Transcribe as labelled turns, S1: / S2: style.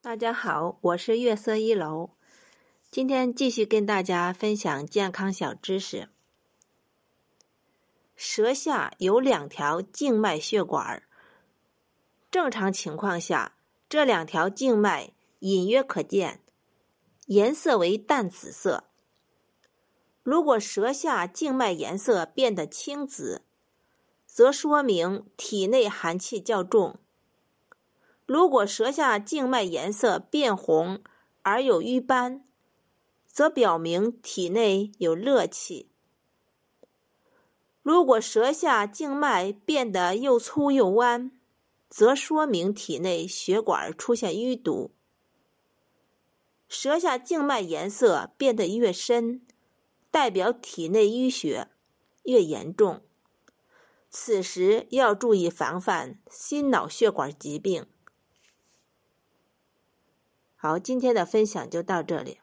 S1: 大家好，我是月色一楼，今天继续跟大家分享健康小知识。舌下有两条静脉血管，正常情况下，这两条静脉隐约可见，颜色为淡紫色。如果舌下静脉颜色变得青紫，则说明体内寒气较重。如果舌下静脉颜色变红而有瘀斑，则表明体内有热气。如果舌下静脉变得又粗又弯，则说明体内血管出现淤堵。舌下静脉颜色变得越深，代表体内淤血越严重。此时要注意防范心脑血管疾病。好，今天的分享就到这里。